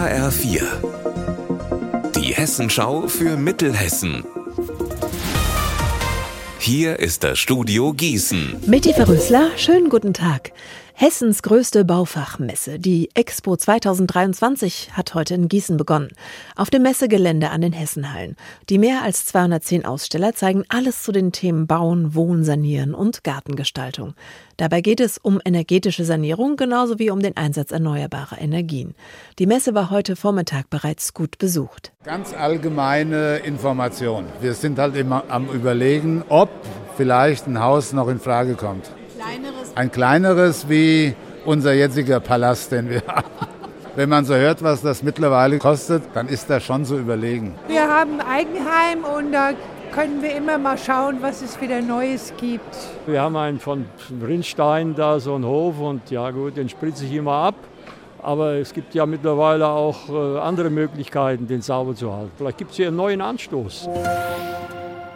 HR4. Die Hessenschau für Mittelhessen. Hier ist das Studio Gießen. Mit Eva Rösler, schönen guten Tag. Hessens größte Baufachmesse, die Expo 2023, hat heute in Gießen begonnen. Auf dem Messegelände an den Hessenhallen. Die mehr als 210 Aussteller zeigen alles zu den Themen Bauen, Wohnen, Sanieren und Gartengestaltung. Dabei geht es um energetische Sanierung genauso wie um den Einsatz erneuerbarer Energien. Die Messe war heute Vormittag bereits gut besucht. Ganz allgemeine Information. Wir sind halt immer am Überlegen, ob vielleicht ein Haus noch in Frage kommt? Ein kleineres wie unser jetziger Palast, den wir haben. Wenn man so hört, was das mittlerweile kostet, dann ist das schon so überlegen. Wir haben ein Eigenheim und da können wir immer mal schauen, was es wieder Neues gibt. Wir haben einen von Rindstein da, so einen Hof und ja gut, den spritze ich immer ab. Aber es gibt ja mittlerweile auch äh, andere Möglichkeiten, den sauber zu halten. Vielleicht gibt es hier einen neuen Anstoß.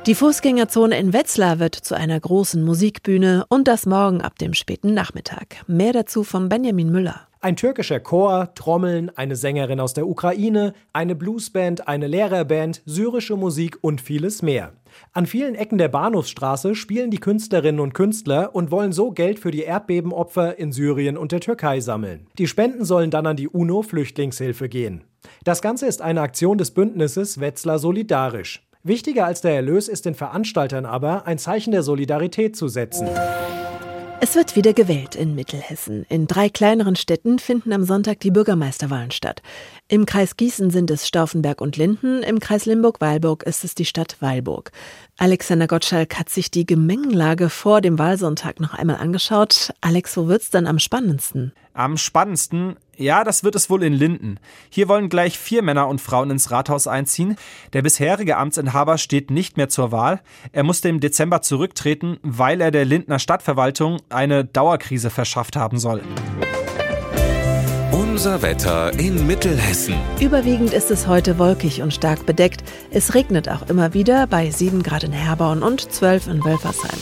Die Fußgängerzone in Wetzlar wird zu einer großen Musikbühne und das morgen ab dem späten Nachmittag. Mehr dazu von Benjamin Müller. Ein türkischer Chor, Trommeln, eine Sängerin aus der Ukraine, eine Bluesband, eine Lehrerband, syrische Musik und vieles mehr. An vielen Ecken der Bahnhofsstraße spielen die Künstlerinnen und Künstler und wollen so Geld für die Erdbebenopfer in Syrien und der Türkei sammeln. Die Spenden sollen dann an die UNO-Flüchtlingshilfe gehen. Das Ganze ist eine Aktion des Bündnisses Wetzlar Solidarisch. Wichtiger als der Erlös ist den Veranstaltern aber, ein Zeichen der Solidarität zu setzen. Es wird wieder gewählt in Mittelhessen. In drei kleineren Städten finden am Sonntag die Bürgermeisterwahlen statt. Im Kreis Gießen sind es Stauffenberg und Linden, im Kreis Limburg-Weilburg ist es die Stadt Weilburg. Alexander Gottschalk hat sich die Gemengenlage vor dem Wahlsonntag noch einmal angeschaut. Alex, wo wird's dann am spannendsten? Am spannendsten, ja, das wird es wohl in Linden. Hier wollen gleich vier Männer und Frauen ins Rathaus einziehen. Der bisherige Amtsinhaber steht nicht mehr zur Wahl. Er musste im Dezember zurücktreten, weil er der Lindner Stadtverwaltung eine Dauerkrise verschafft haben soll. Unser Wetter in Mittelhessen. Überwiegend ist es heute wolkig und stark bedeckt. Es regnet auch immer wieder bei 7 Grad in Herborn und 12 in Wölfersheim.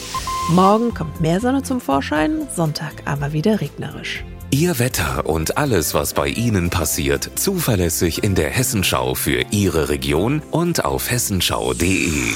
Morgen kommt mehr Sonne zum Vorschein, Sonntag aber wieder regnerisch. Ihr Wetter und alles, was bei Ihnen passiert, zuverlässig in der Hessenschau für Ihre Region und auf hessenschau.de.